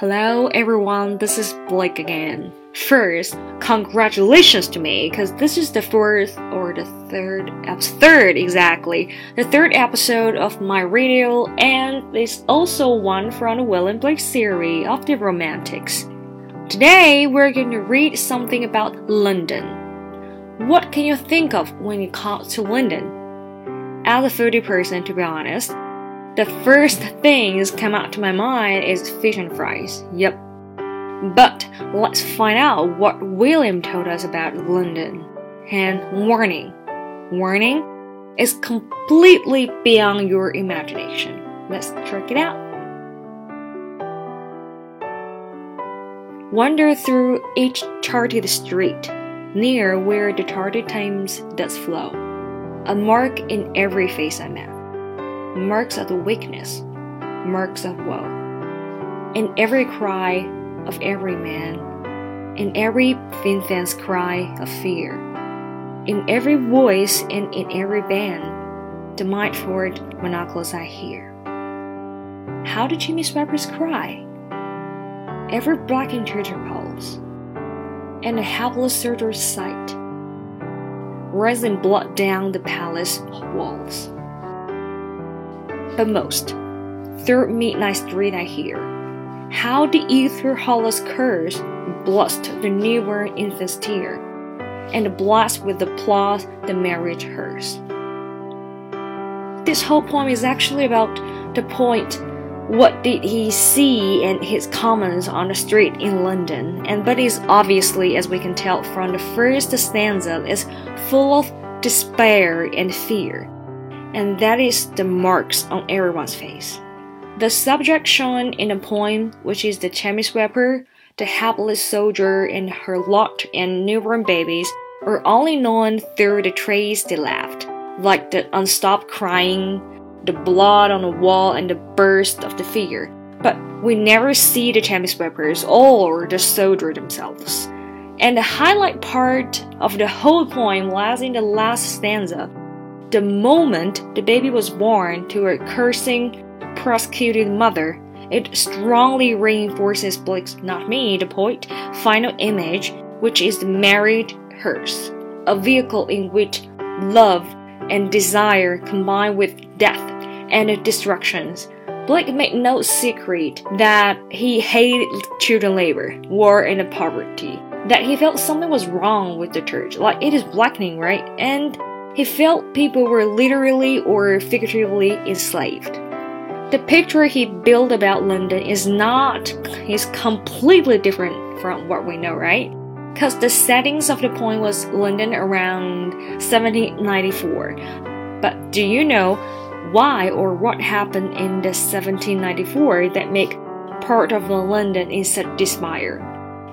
Hello everyone, this is Blake again. First, congratulations to me because this is the fourth or the third third exactly, the third episode of my radio, and it's also one from the Will and Blake series of the Romantics. Today, we're going to read something about London. What can you think of when you come to London? As a foodie person, to be honest, the first things come out to my mind is fish and fries. Yep. But let's find out what William told us about London. And warning. Warning is completely beyond your imagination. Let's check it out. Wander through each charted street, near where the charted Thames does flow. A mark in every face I met marks of the weakness, marks of woe. In every cry of every man, in every infant's cry of fear, in every voice and in every band, the Mitford monoculars I hear. How do chimney sweepers cry? Every blackened pulse, and a helpless soldier's sight, rising blood down the palace walls but most. Through midnight street I hear how the ether hollows curse blast the newborn infant's tear, and blast with applause the marriage hearse. This whole poem is actually about the point what did he see and his comments on the street in London, and but is obviously, as we can tell from the first stanza, is full of despair and fear and that is the marks on everyone's face. The subject shown in the poem, which is the chimney sweeper, the helpless soldier, and her locked and newborn babies, are only known through the trace they left, like the unstopped crying, the blood on the wall, and the burst of the figure. But we never see the chimney sweepers or the soldier themselves. And the highlight part of the whole poem lies in the last stanza, the moment the baby was born to a cursing, prosecuted mother, it strongly reinforces Blake's, not me, the poet, final image, which is the married hearse, a vehicle in which love and desire combine with death and destructions. Blake made no secret that he hated children labor, war, and poverty. That he felt something was wrong with the church, like it is blackening, right? And he felt people were literally or figuratively enslaved. The picture he built about London is not, is completely different from what we know, right? Because the settings of the poem was London around 1794. But do you know why or what happened in the 1794 that make part of the London in such despair?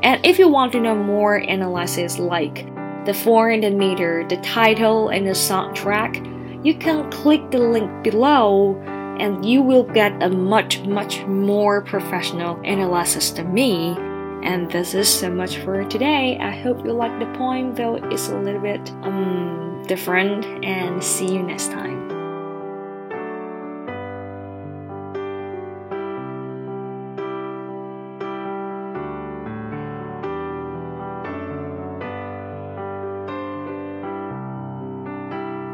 And if you want to know more analysis like the foreign meter, the title, and the soundtrack, you can click the link below and you will get a much, much more professional analysis than me. And this is so much for today. I hope you like the poem, though it's a little bit um different. And see you next time.